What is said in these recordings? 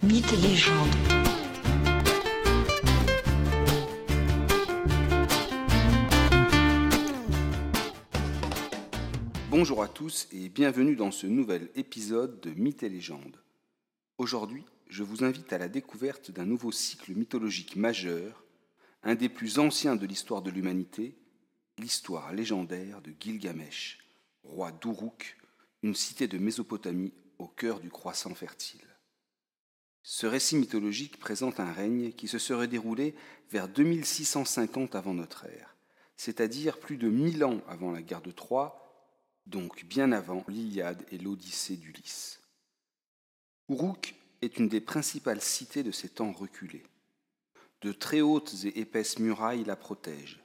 Mythes et légendes. Bonjour à tous et bienvenue dans ce nouvel épisode de Mythes et légendes. Aujourd'hui, je vous invite à la découverte d'un nouveau cycle mythologique majeur, un des plus anciens de l'histoire de l'humanité, l'histoire légendaire de Gilgamesh, roi d'Uruk, une cité de Mésopotamie au cœur du croissant fertile. Ce récit mythologique présente un règne qui se serait déroulé vers 2650 avant notre ère, c'est-à-dire plus de 1000 ans avant la guerre de Troie, donc bien avant l'Iliade et l'Odyssée d'Ulysse. Uruk est une des principales cités de ces temps reculés. De très hautes et épaisses murailles la protègent.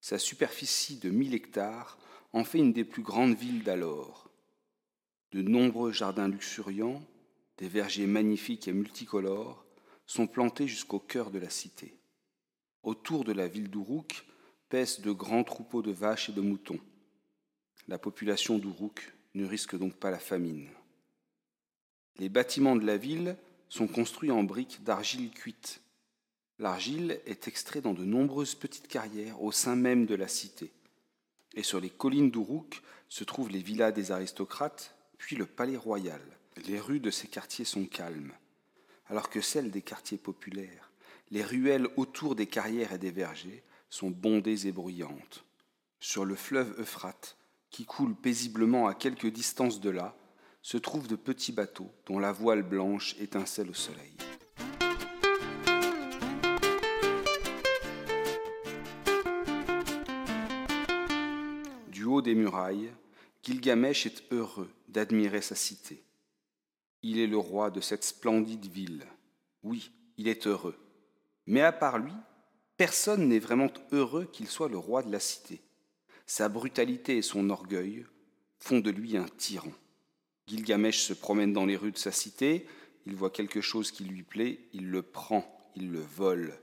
Sa superficie de 1000 hectares en fait une des plus grandes villes d'alors. De nombreux jardins luxuriants, des vergers magnifiques et multicolores sont plantés jusqu'au cœur de la cité. Autour de la ville d'Uruk paissent de grands troupeaux de vaches et de moutons. La population d'Uruk ne risque donc pas la famine. Les bâtiments de la ville sont construits en briques d'argile cuite. L'argile est extraite dans de nombreuses petites carrières au sein même de la cité. Et sur les collines d'Uruk se trouvent les villas des aristocrates, puis le palais royal. Les rues de ces quartiers sont calmes, alors que celles des quartiers populaires, les ruelles autour des carrières et des vergers, sont bondées et bruyantes. Sur le fleuve Euphrate, qui coule paisiblement à quelques distances de là, se trouvent de petits bateaux dont la voile blanche étincelle au soleil. Du haut des murailles, Gilgamesh est heureux d'admirer sa cité. Il est le roi de cette splendide ville. Oui, il est heureux. Mais à part lui, personne n'est vraiment heureux qu'il soit le roi de la cité. Sa brutalité et son orgueil font de lui un tyran. Gilgamesh se promène dans les rues de sa cité, il voit quelque chose qui lui plaît, il le prend, il le vole.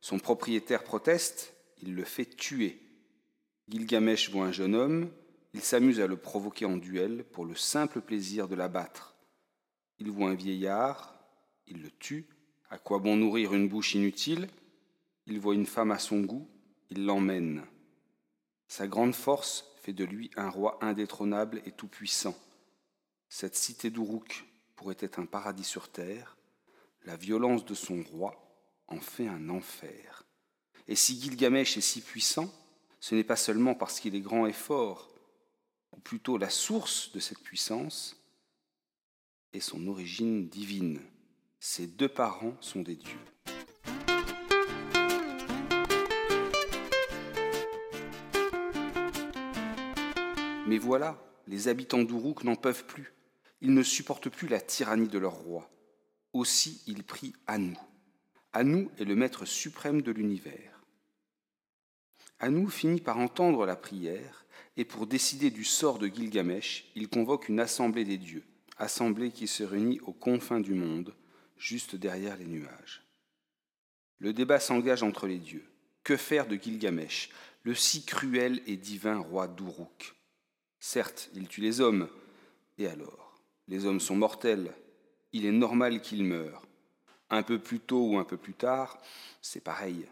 Son propriétaire proteste, il le fait tuer. Gilgamesh voit un jeune homme, il s'amuse à le provoquer en duel pour le simple plaisir de l'abattre. Il voit un vieillard, il le tue. À quoi bon nourrir une bouche inutile? Il voit une femme à son goût, il l'emmène. Sa grande force fait de lui un roi indétrônable et tout-puissant. Cette cité d'Uruk pourrait être un paradis sur terre, la violence de son roi en fait un enfer. Et si Gilgamesh est si puissant, ce n'est pas seulement parce qu'il est grand et fort, ou plutôt la source de cette puissance est son origine divine. Ses deux parents sont des dieux. Mais voilà, les habitants d'Uruk n'en peuvent plus. Ils ne supportent plus la tyrannie de leur roi. Aussi, ils prient Anu. Anu est le maître suprême de l'univers. Anu finit par entendre la prière et pour décider du sort de Gilgamesh, il convoque une assemblée des dieux, assemblée qui se réunit aux confins du monde, juste derrière les nuages. Le débat s'engage entre les dieux. Que faire de Gilgamesh, le si cruel et divin roi d'Uruk? Certes, il tue les hommes, et alors? Les hommes sont mortels, il est normal qu'ils meurent. Un peu plus tôt ou un peu plus tard, c'est pareil.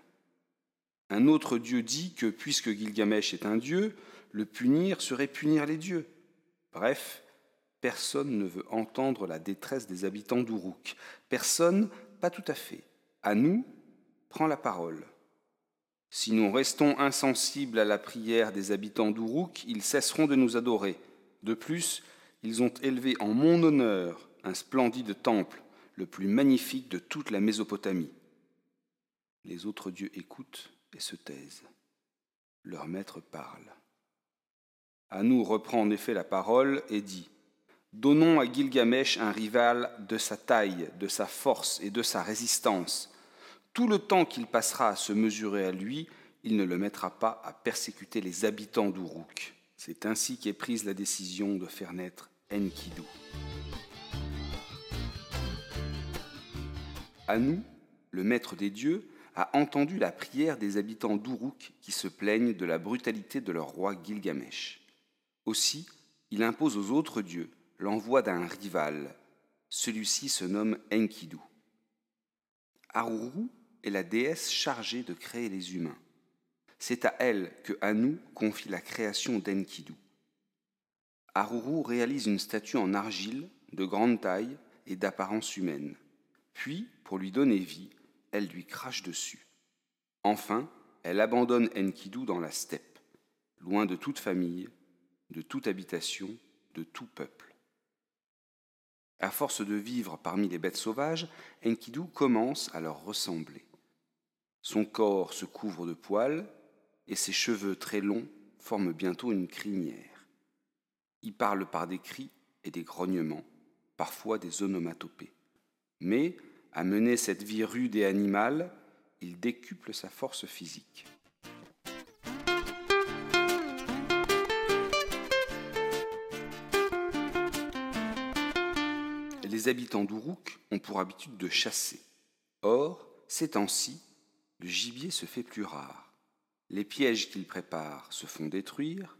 Un autre dieu dit que puisque Gilgamesh est un dieu, le punir serait punir les dieux. Bref, personne ne veut entendre la détresse des habitants d'Uruk. Personne, pas tout à fait. À nous, prend la parole. Si nous restons insensibles à la prière des habitants d'Uruk, ils cesseront de nous adorer. De plus, ils ont élevé en mon honneur un splendide temple, le plus magnifique de toute la Mésopotamie. Les autres dieux écoutent et se taisent. Leur maître parle. Anou reprend en effet la parole et dit Donnons à Gilgamesh un rival de sa taille, de sa force et de sa résistance. Tout le temps qu'il passera à se mesurer à lui, il ne le mettra pas à persécuter les habitants d'Uruk. C'est ainsi qu'est prise la décision de faire naître Enkidu. Anou, le maître des dieux, a entendu la prière des habitants d'Uruk qui se plaignent de la brutalité de leur roi Gilgamesh. Aussi, il impose aux autres dieux l'envoi d'un rival. Celui-ci se nomme Enkidu. Aruru est la déesse chargée de créer les humains. C'est à elle que Anu confie la création d'Enkidu. Aruru réalise une statue en argile de grande taille et d'apparence humaine. Puis, pour lui donner vie, elle lui crache dessus. Enfin, elle abandonne Enkidu dans la steppe, loin de toute famille, de toute habitation, de tout peuple. À force de vivre parmi les bêtes sauvages, Enkidu commence à leur ressembler. Son corps se couvre de poils et ses cheveux très longs forment bientôt une crinière. Il parle par des cris et des grognements, parfois des onomatopées. Mais, à mener cette vie rude et animale, il décuple sa force physique. Les habitants d'Uruk ont pour habitude de chasser. Or, ces temps-ci, le gibier se fait plus rare. Les pièges qu'ils préparent se font détruire,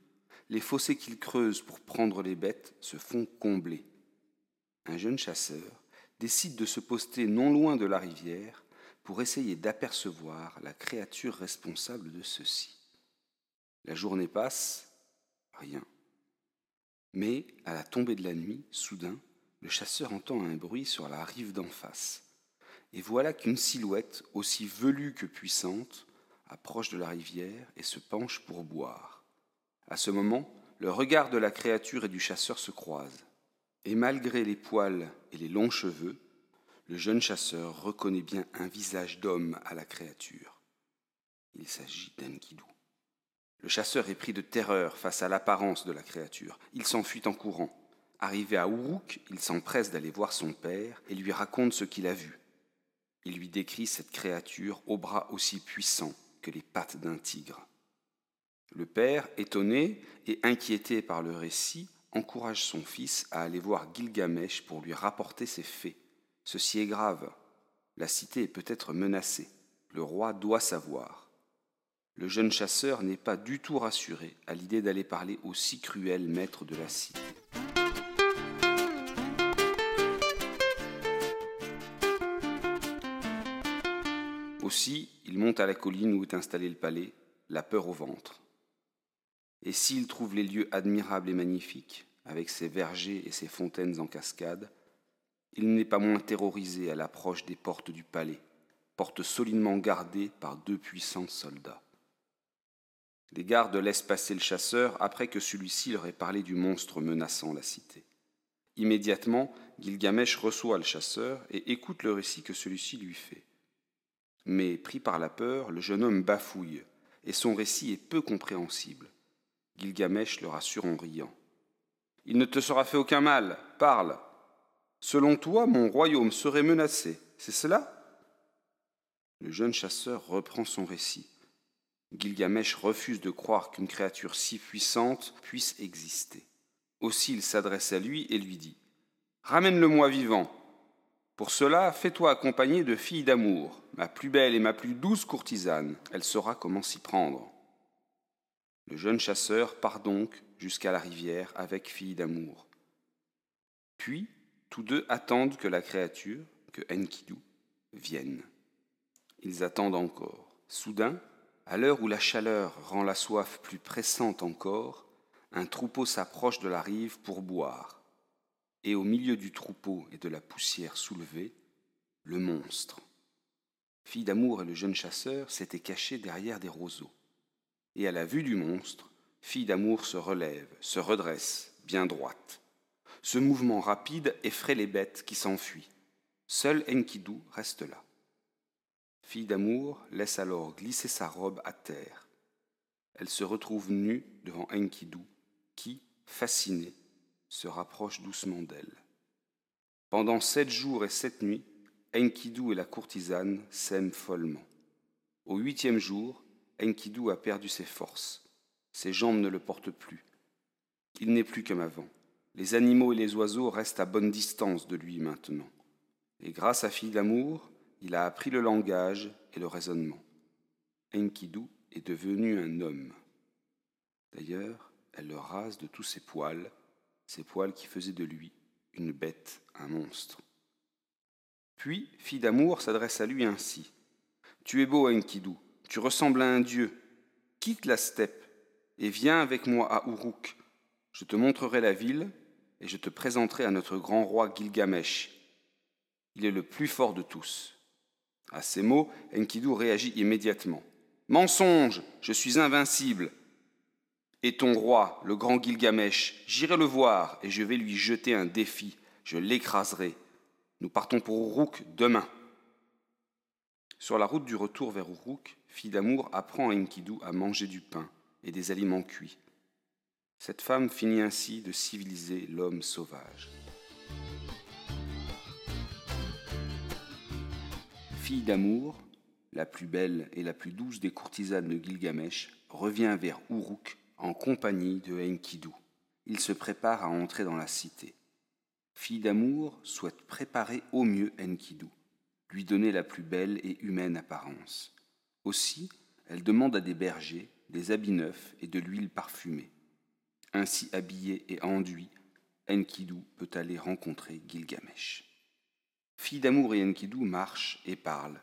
les fossés qu'ils creusent pour prendre les bêtes se font combler. Un jeune chasseur décide de se poster non loin de la rivière pour essayer d'apercevoir la créature responsable de ceci. La journée passe, rien. Mais, à la tombée de la nuit, soudain, le chasseur entend un bruit sur la rive d'en face. Et voilà qu'une silhouette, aussi velue que puissante, approche de la rivière et se penche pour boire. À ce moment, le regard de la créature et du chasseur se croisent. Et malgré les poils et les longs cheveux, le jeune chasseur reconnaît bien un visage d'homme à la créature. Il s'agit d'Enkidou. Le chasseur est pris de terreur face à l'apparence de la créature. Il s'enfuit en courant. Arrivé à Uruk, il s'empresse d'aller voir son père et lui raconte ce qu'il a vu. Il lui décrit cette créature aux bras aussi puissants que les pattes d'un tigre. Le père, étonné et inquiété par le récit, encourage son fils à aller voir Gilgamesh pour lui rapporter ses faits. Ceci est grave. La cité est peut-être menacée. Le roi doit savoir. Le jeune chasseur n'est pas du tout rassuré à l'idée d'aller parler au si cruel maître de la cité. Aussi, il monte à la colline où est installé le palais, la peur au ventre. Et s'il trouve les lieux admirables et magnifiques, avec ses vergers et ses fontaines en cascade, il n'est pas moins terrorisé à l'approche des portes du palais, portes solidement gardées par deux puissants soldats. Les gardes laissent passer le chasseur après que celui-ci leur ait parlé du monstre menaçant la cité. Immédiatement, Gilgamesh reçoit le chasseur et écoute le récit que celui-ci lui fait. Mais, pris par la peur, le jeune homme bafouille, et son récit est peu compréhensible. Gilgamesh le rassure en riant. Il ne te sera fait aucun mal, parle, Selon toi, mon royaume serait menacé, c'est cela? Le jeune chasseur reprend son récit. Gilgamesh refuse de croire qu'une créature si puissante puisse exister. Aussi il s'adresse à lui et lui dit Ramène-le-moi vivant. Pour cela, fais-toi accompagner de filles d'amour, ma plus belle et ma plus douce courtisane. Elle saura comment s'y prendre. Le jeune chasseur part donc jusqu'à la rivière avec filles d'amour. Puis, tous deux attendent que la créature, que Enkidu, vienne. Ils attendent encore. Soudain, à l'heure où la chaleur rend la soif plus pressante encore, un troupeau s'approche de la rive pour boire. Et au milieu du troupeau et de la poussière soulevée, le monstre. Fille d'amour et le jeune chasseur s'étaient cachés derrière des roseaux. Et à la vue du monstre, Fille d'amour se relève, se redresse, bien droite. Ce mouvement rapide effraie les bêtes qui s'enfuient. Seul Enkidu reste là. Fille d'amour laisse alors glisser sa robe à terre. Elle se retrouve nue devant Enkidu, qui, fasciné, se rapproche doucement d'elle. Pendant sept jours et sept nuits, Enkidu et la courtisane s'aiment follement. Au huitième jour, Enkidu a perdu ses forces. Ses jambes ne le portent plus. Il n'est plus comme avant. Les animaux et les oiseaux restent à bonne distance de lui maintenant. Et grâce à Fille d'amour, il a appris le langage et le raisonnement. Enkidu est devenu un homme. D'ailleurs, elle le rase de tous ses poils, ses poils qui faisaient de lui une bête, un monstre. Puis, fille d'amour s'adresse à lui ainsi. Tu es beau, Enkidu, tu ressembles à un dieu. Quitte la steppe et viens avec moi à Uruk. Je te montrerai la ville et je te présenterai à notre grand roi Gilgamesh. Il est le plus fort de tous. À ces mots, Enkidu réagit immédiatement. Mensonge, je suis invincible. Et ton roi, le grand Gilgamesh, j'irai le voir et je vais lui jeter un défi. Je l'écraserai. Nous partons pour Uruk demain. Sur la route du retour vers Uruk, Fille d'amour apprend à Enkidu à manger du pain et des aliments cuits. Cette femme finit ainsi de civiliser l'homme sauvage. Fille d'amour, la plus belle et la plus douce des courtisanes de Gilgamesh, revient vers Uruk en compagnie de Enkidu. Il se prépare à entrer dans la cité. Fille d'amour souhaite préparer au mieux Enkidu, lui donner la plus belle et humaine apparence. Aussi, elle demande à des bergers des habits neufs et de l'huile parfumée. Ainsi habillé et enduit, Enkidu peut aller rencontrer Gilgamesh. Fille d'amour et Enkidu marchent et parlent.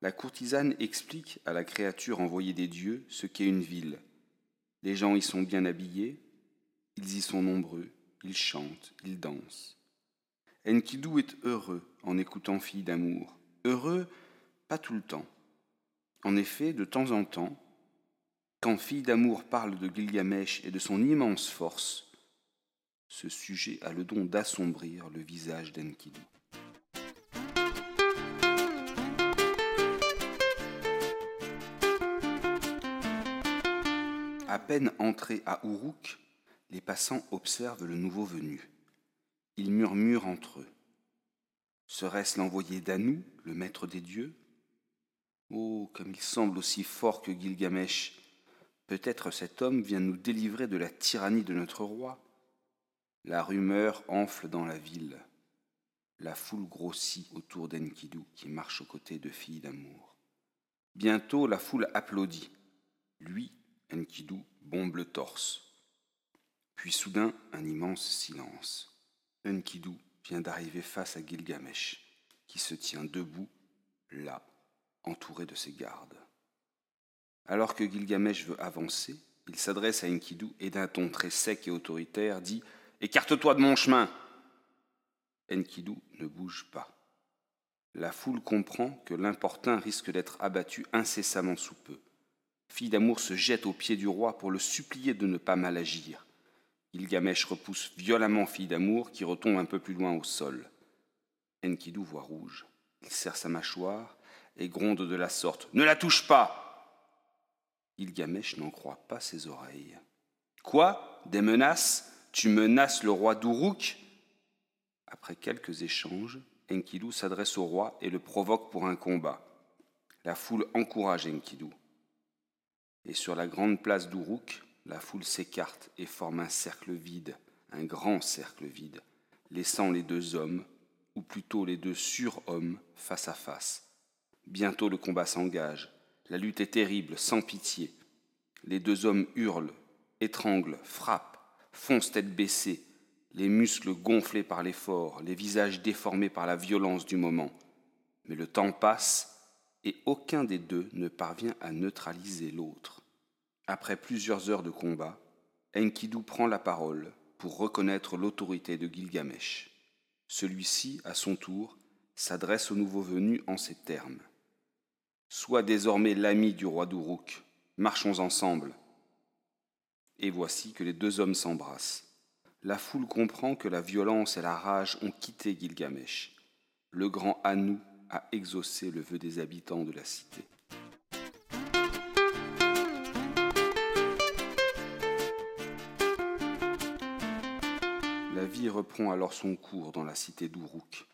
La courtisane explique à la créature envoyée des dieux ce qu'est une ville. Les gens y sont bien habillés, ils y sont nombreux, ils chantent, ils dansent. Enkidu est heureux en écoutant Fille d'amour. Heureux, pas tout le temps. En effet, de temps en temps, quand Fille d'amour parle de Gilgamesh et de son immense force, ce sujet a le don d'assombrir le visage d'Enkidu. À peine entrés à Uruk, les passants observent le nouveau venu. Ils murmurent entre eux. Serait-ce l'envoyé d'Anu, le maître des dieux? Oh, comme il semble aussi fort que Gilgamesh. Peut-être cet homme vient nous délivrer de la tyrannie de notre roi. La rumeur enfle dans la ville. La foule grossit autour d'Enkidu qui marche aux côtés de filles d'amour. Bientôt la foule applaudit. Lui, Enkidu, bombe le torse. Puis soudain, un immense silence. Enkidu vient d'arriver face à Gilgamesh, qui se tient debout, là, entouré de ses gardes. Alors que Gilgamesh veut avancer, il s'adresse à Enkidu et d'un ton très sec et autoritaire dit Écarte-toi de mon chemin Enkidu ne bouge pas. La foule comprend que l'importun risque d'être abattu incessamment sous peu. Fille d'amour se jette aux pieds du roi pour le supplier de ne pas mal agir. Gilgamesh repousse violemment Fille d'amour qui retombe un peu plus loin au sol. Enkidu voit rouge. Il serre sa mâchoire et gronde de la sorte Ne la touche pas Gilgamesh n'en croit pas ses oreilles. Quoi? Des menaces? Tu menaces le roi d'Uruk? Après quelques échanges, Enkidu s'adresse au roi et le provoque pour un combat. La foule encourage Enkidu. Et sur la grande place d'Uruk, la foule s'écarte et forme un cercle vide, un grand cercle vide, laissant les deux hommes, ou plutôt les deux surhommes, face à face. Bientôt le combat s'engage. La lutte est terrible, sans pitié. Les deux hommes hurlent, étranglent, frappent, foncent tête baissée, les muscles gonflés par l'effort, les visages déformés par la violence du moment. Mais le temps passe et aucun des deux ne parvient à neutraliser l'autre. Après plusieurs heures de combat, Enkidu prend la parole pour reconnaître l'autorité de Gilgamesh. Celui-ci, à son tour, s'adresse au nouveau venu en ces termes. Sois désormais l'ami du roi d'Uruk, marchons ensemble. Et voici que les deux hommes s'embrassent. La foule comprend que la violence et la rage ont quitté Gilgamesh. Le grand Anu a exaucé le vœu des habitants de la cité. La vie reprend alors son cours dans la cité d'Uruk.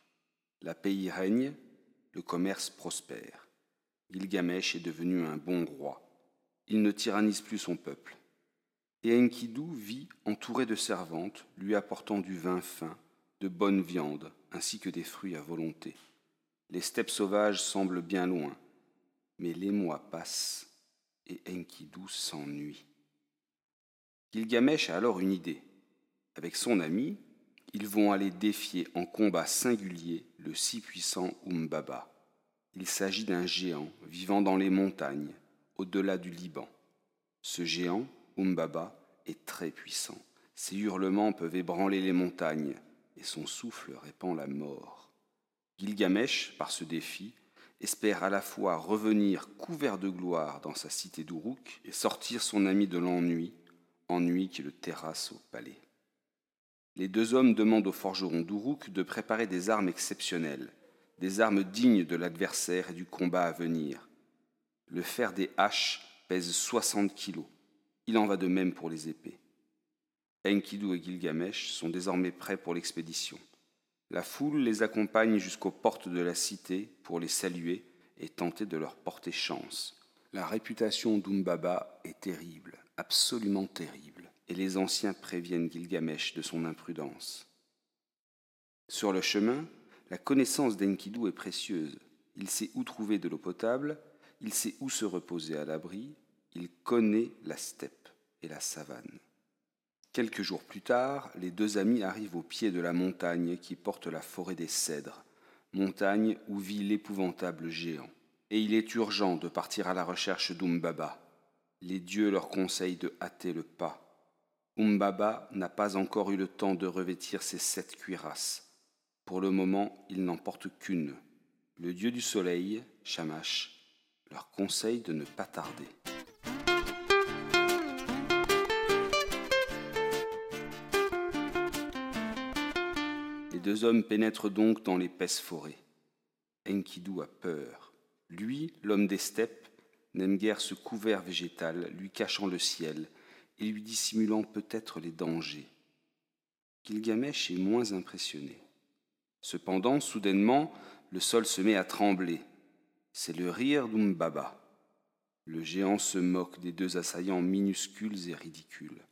La pays règne, le commerce prospère. Gilgamesh est devenu un bon roi. Il ne tyrannise plus son peuple. Et Enkidu vit entouré de servantes, lui apportant du vin fin, de bonne viande, ainsi que des fruits à volonté. Les steppes sauvages semblent bien loin, mais les mois passent et Enkidu s'ennuie. Gilgamesh a alors une idée. Avec son ami, Ils vont aller défier en combat singulier le si puissant Umbaba. Il s'agit d'un géant vivant dans les montagnes, au-delà du Liban. Ce géant, Umbaba, est très puissant. Ses hurlements peuvent ébranler les montagnes, et son souffle répand la mort. Gilgamesh, par ce défi, espère à la fois revenir couvert de gloire dans sa cité d'Uruk et sortir son ami de l'ennui, ennui qui le terrasse au palais. Les deux hommes demandent au forgeron d'Uruk de préparer des armes exceptionnelles, des armes dignes de l'adversaire et du combat à venir. Le fer des haches pèse 60 kilos. Il en va de même pour les épées. Enkidu et Gilgamesh sont désormais prêts pour l'expédition. La foule les accompagne jusqu'aux portes de la cité pour les saluer et tenter de leur porter chance. La réputation d'Umbaba est terrible, absolument terrible, et les anciens préviennent Gilgamesh de son imprudence. Sur le chemin, la connaissance d'Enkidu est précieuse. Il sait où trouver de l'eau potable, il sait où se reposer à l'abri, il connaît la steppe et la savane. Quelques jours plus tard, les deux amis arrivent au pied de la montagne qui porte la forêt des cèdres, montagne où vit l'épouvantable géant. Et il est urgent de partir à la recherche d'Umbaba. Les dieux leur conseillent de hâter le pas. Umbaba n'a pas encore eu le temps de revêtir ses sept cuirasses. Pour le moment, il n'en porte qu'une. Le dieu du soleil, Shamash, leur conseille de ne pas tarder. Les deux hommes pénètrent donc dans l'épaisse forêt. Enkidu a peur. Lui, l'homme des steppes, n'aime guère ce couvert végétal lui cachant le ciel et lui dissimulant peut-être les dangers. Gilgamesh est moins impressionné. Cependant, soudainement, le sol se met à trembler. C'est le rire d'Umbaba. Le géant se moque des deux assaillants minuscules et ridicules.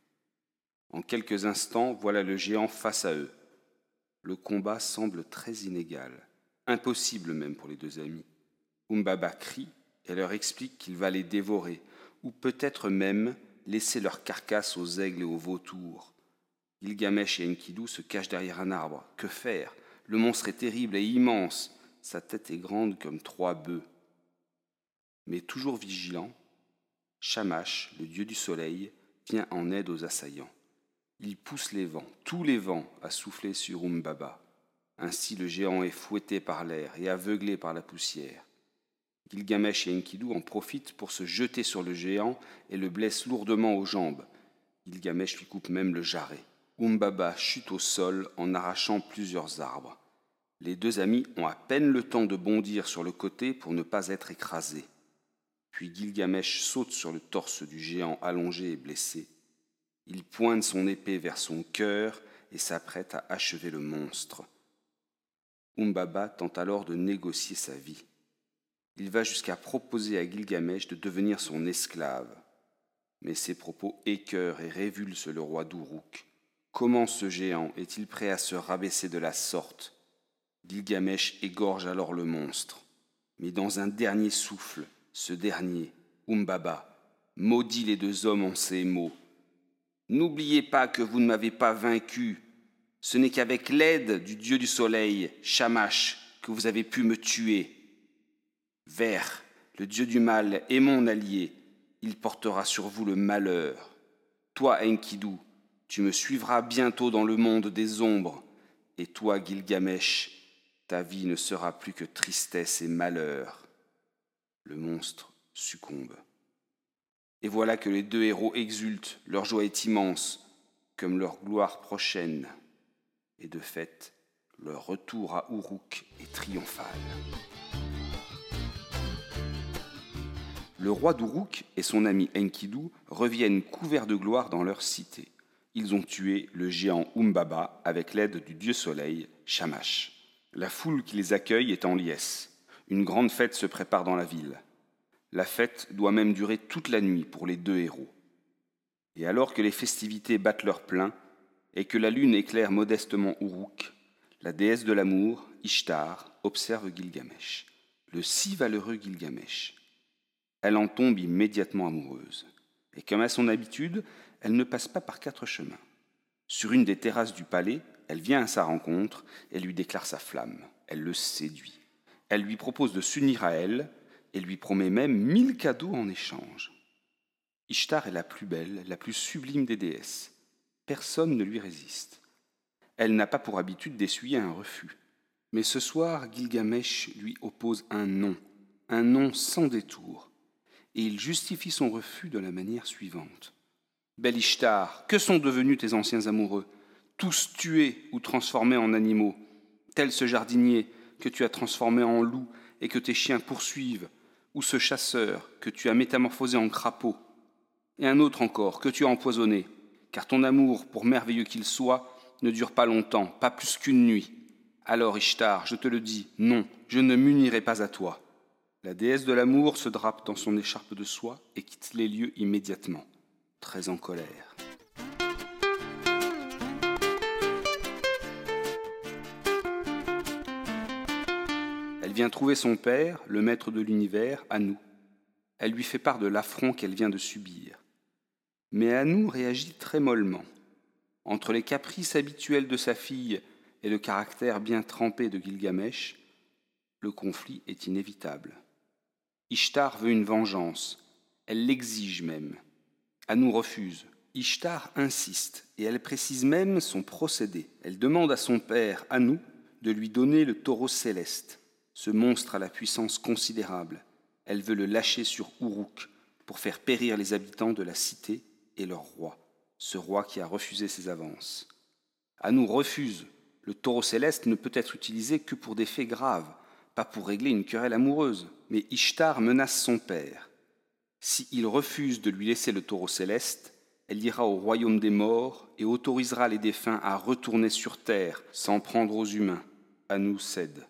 En quelques instants, voilà le géant face à eux le combat semble très inégal, impossible même pour les deux amis. Umbaba crie et leur explique qu'il va les dévorer, ou peut-être même laisser leur carcasse aux aigles et aux vautours. Gilgamesh et Enkidu se cachent derrière un arbre. Que faire? Le monstre est terrible et immense. Sa tête est grande comme trois bœufs. Mais toujours vigilant, Shamash, le dieu du soleil, vient en aide aux assaillants. Il pousse les vents, tous les vents, à souffler sur Umbaba. Ainsi le géant est fouetté par l'air et aveuglé par la poussière. Gilgamesh et Enkidu en profitent pour se jeter sur le géant et le blessent lourdement aux jambes. Gilgamesh lui coupe même le jarret. Umbaba chute au sol en arrachant plusieurs arbres. Les deux amis ont à peine le temps de bondir sur le côté pour ne pas être écrasés. Puis Gilgamesh saute sur le torse du géant allongé et blessé. Il pointe son épée vers son cœur et s'apprête à achever le monstre. Umbaba tente alors de négocier sa vie. Il va jusqu'à proposer à Gilgamesh de devenir son esclave. Mais ses propos écœurent et révulsent le roi d'Uruk. Comment ce géant est-il prêt à se rabaisser de la sorte? Gilgamesh égorge alors le monstre. Mais dans un dernier souffle, ce dernier, Umbaba, maudit les deux hommes en ces mots N'oubliez pas que vous ne m'avez pas vaincu. Ce n'est qu'avec l'aide du dieu du soleil, Shamash, que vous avez pu me tuer. Vert, le dieu du mal, est mon allié. Il portera sur vous le malheur. Toi, Enkidu, tu me suivras bientôt dans le monde des ombres. Et toi, Gilgamesh, ta vie ne sera plus que tristesse et malheur. Le monstre succombe. Et voilà que les deux héros exultent, leur joie est immense, comme leur gloire prochaine. Et de fait, leur retour à Uruk est triomphal. Le roi d'Uruk et son ami Enkidu reviennent couverts de gloire dans leur cité. Ils ont tué le géant Umbaba avec l'aide du dieu soleil, Shamash. La foule qui les accueille est en liesse. Une grande fête se prépare dans la ville. La fête doit même durer toute la nuit pour les deux héros. Et alors que les festivités battent leur plein et que la lune éclaire modestement Uruk, la déesse de l'amour, Ishtar, observe Gilgamesh, le si valeureux Gilgamesh. Elle en tombe immédiatement amoureuse. Et comme à son habitude, elle ne passe pas par quatre chemins. Sur une des terrasses du palais, elle vient à sa rencontre et lui déclare sa flamme. Elle le séduit. Elle lui propose de s'unir à elle et lui promet même mille cadeaux en échange. Ishtar est la plus belle, la plus sublime des déesses. Personne ne lui résiste. Elle n'a pas pour habitude d'essuyer un refus. Mais ce soir, Gilgamesh lui oppose un non, un non sans détour, et il justifie son refus de la manière suivante. Belle Ishtar, que sont devenus tes anciens amoureux, tous tués ou transformés en animaux, tel ce jardinier que tu as transformé en loup et que tes chiens poursuivent, ou ce chasseur que tu as métamorphosé en crapaud, et un autre encore que tu as empoisonné, car ton amour, pour merveilleux qu'il soit, ne dure pas longtemps, pas plus qu'une nuit. Alors, Ishtar, je te le dis, non, je ne m'unirai pas à toi. La déesse de l'amour se drape dans son écharpe de soie et quitte les lieux immédiatement, très en colère. Vient trouver son père, le maître de l'univers, Anou. Elle lui fait part de l'affront qu'elle vient de subir. Mais Anou réagit très mollement. Entre les caprices habituels de sa fille et le caractère bien trempé de Gilgamesh, le conflit est inévitable. Ishtar veut une vengeance, elle l'exige même. Anou refuse. Ishtar insiste et elle précise même son procédé. Elle demande à son père, Anou, de lui donner le taureau céleste. Ce monstre a la puissance considérable. Elle veut le lâcher sur Uruk pour faire périr les habitants de la cité et leur roi, ce roi qui a refusé ses avances. Anou refuse. Le taureau céleste ne peut être utilisé que pour des faits graves, pas pour régler une querelle amoureuse. Mais Ishtar menace son père. Si il refuse de lui laisser le taureau céleste, elle ira au royaume des morts et autorisera les défunts à retourner sur terre sans prendre aux humains. Anou cède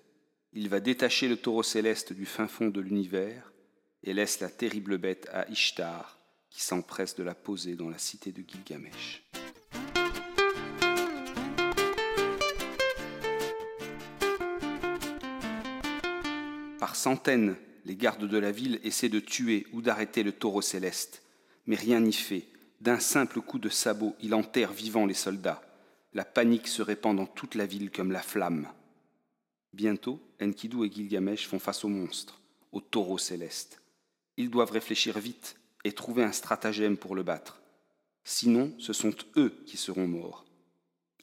il va détacher le taureau céleste du fin fond de l'univers et laisse la terrible bête à Ishtar, qui s'empresse de la poser dans la cité de Gilgamesh. Par centaines, les gardes de la ville essaient de tuer ou d'arrêter le taureau céleste, mais rien n'y fait. D'un simple coup de sabot, il enterre vivant les soldats. La panique se répand dans toute la ville comme la flamme. Bientôt, Enkidu et Gilgamesh font face au monstre, au taureau céleste. Ils doivent réfléchir vite et trouver un stratagème pour le battre. Sinon, ce sont eux qui seront morts.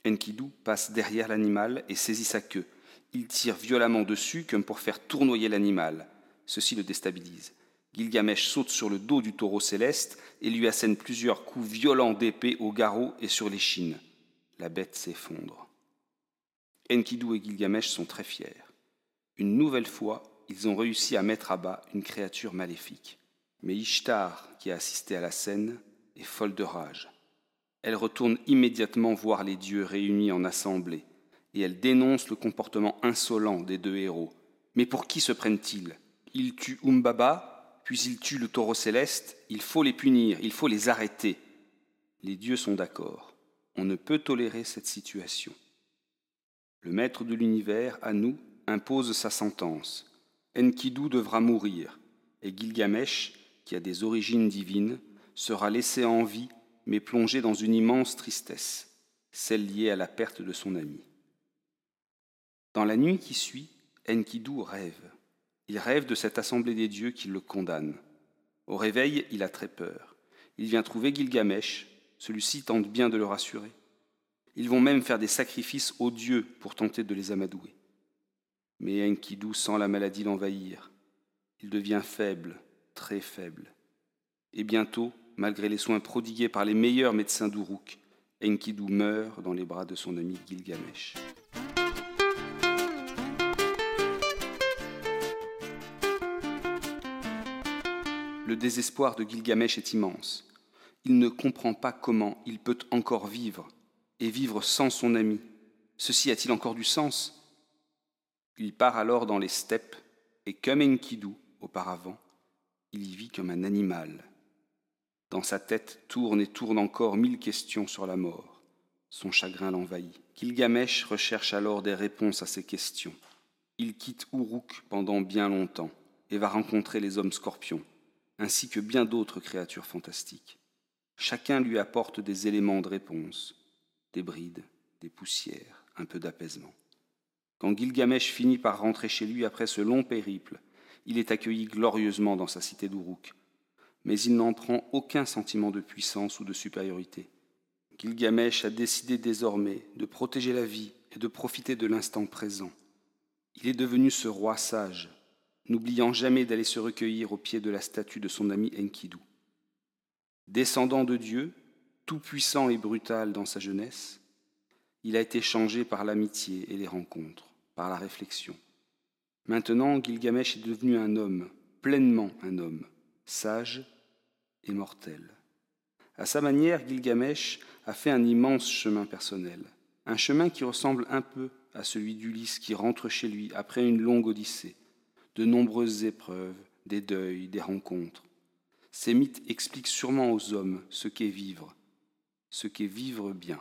Enkidu passe derrière l'animal et saisit sa queue. Il tire violemment dessus comme pour faire tournoyer l'animal. Ceci le déstabilise. Gilgamesh saute sur le dos du taureau céleste et lui assène plusieurs coups violents d'épée au garrot et sur l'échine. La bête s'effondre. Enkidu et Gilgamesh sont très fiers. Une nouvelle fois, ils ont réussi à mettre à bas une créature maléfique. Mais Ishtar, qui a assisté à la scène, est folle de rage. Elle retourne immédiatement voir les dieux réunis en assemblée, et elle dénonce le comportement insolent des deux héros. Mais pour qui se prennent-ils? Ils tuent Umbaba, puis ils tuent le taureau céleste, il faut les punir, il faut les arrêter. Les dieux sont d'accord. On ne peut tolérer cette situation. Le maître de l'univers, à nous, impose sa sentence. Enkidu devra mourir, et Gilgamesh, qui a des origines divines, sera laissé en vie, mais plongé dans une immense tristesse, celle liée à la perte de son ami. Dans la nuit qui suit, Enkidu rêve. Il rêve de cette assemblée des dieux qui le condamne. Au réveil, il a très peur. Il vient trouver Gilgamesh, celui-ci tente bien de le rassurer. Ils vont même faire des sacrifices aux dieux pour tenter de les amadouer. Mais Enkidu sent la maladie l'envahir. Il devient faible, très faible. Et bientôt, malgré les soins prodigués par les meilleurs médecins d'Uruk, Enkidu meurt dans les bras de son ami Gilgamesh. Le désespoir de Gilgamesh est immense. Il ne comprend pas comment il peut encore vivre et vivre sans son ami. Ceci a-t-il encore du sens? Il part alors dans les steppes, et comme Enkidu auparavant, il y vit comme un animal. Dans sa tête tournent et tournent encore mille questions sur la mort. Son chagrin l'envahit. Gilgamesh recherche alors des réponses à ces questions. Il quitte Uruk pendant bien longtemps et va rencontrer les hommes scorpions, ainsi que bien d'autres créatures fantastiques. Chacun lui apporte des éléments de réponse des brides, des poussières, un peu d'apaisement. Quand Gilgamesh finit par rentrer chez lui après ce long périple, il est accueilli glorieusement dans sa cité d'Uruk, mais il n'en prend aucun sentiment de puissance ou de supériorité. Gilgamesh a décidé désormais de protéger la vie et de profiter de l'instant présent. Il est devenu ce roi sage, n'oubliant jamais d'aller se recueillir au pied de la statue de son ami Enkidu. Descendant de Dieu, tout-puissant et brutal dans sa jeunesse, il a été changé par l'amitié et les rencontres, par la réflexion. Maintenant, Gilgamesh est devenu un homme, pleinement un homme, sage et mortel. À sa manière, Gilgamesh a fait un immense chemin personnel, un chemin qui ressemble un peu à celui d'Ulysse qui rentre chez lui après une longue odyssée, de nombreuses épreuves, des deuils, des rencontres. Ces mythes expliquent sûrement aux hommes ce qu'est vivre, ce qu'est vivre bien.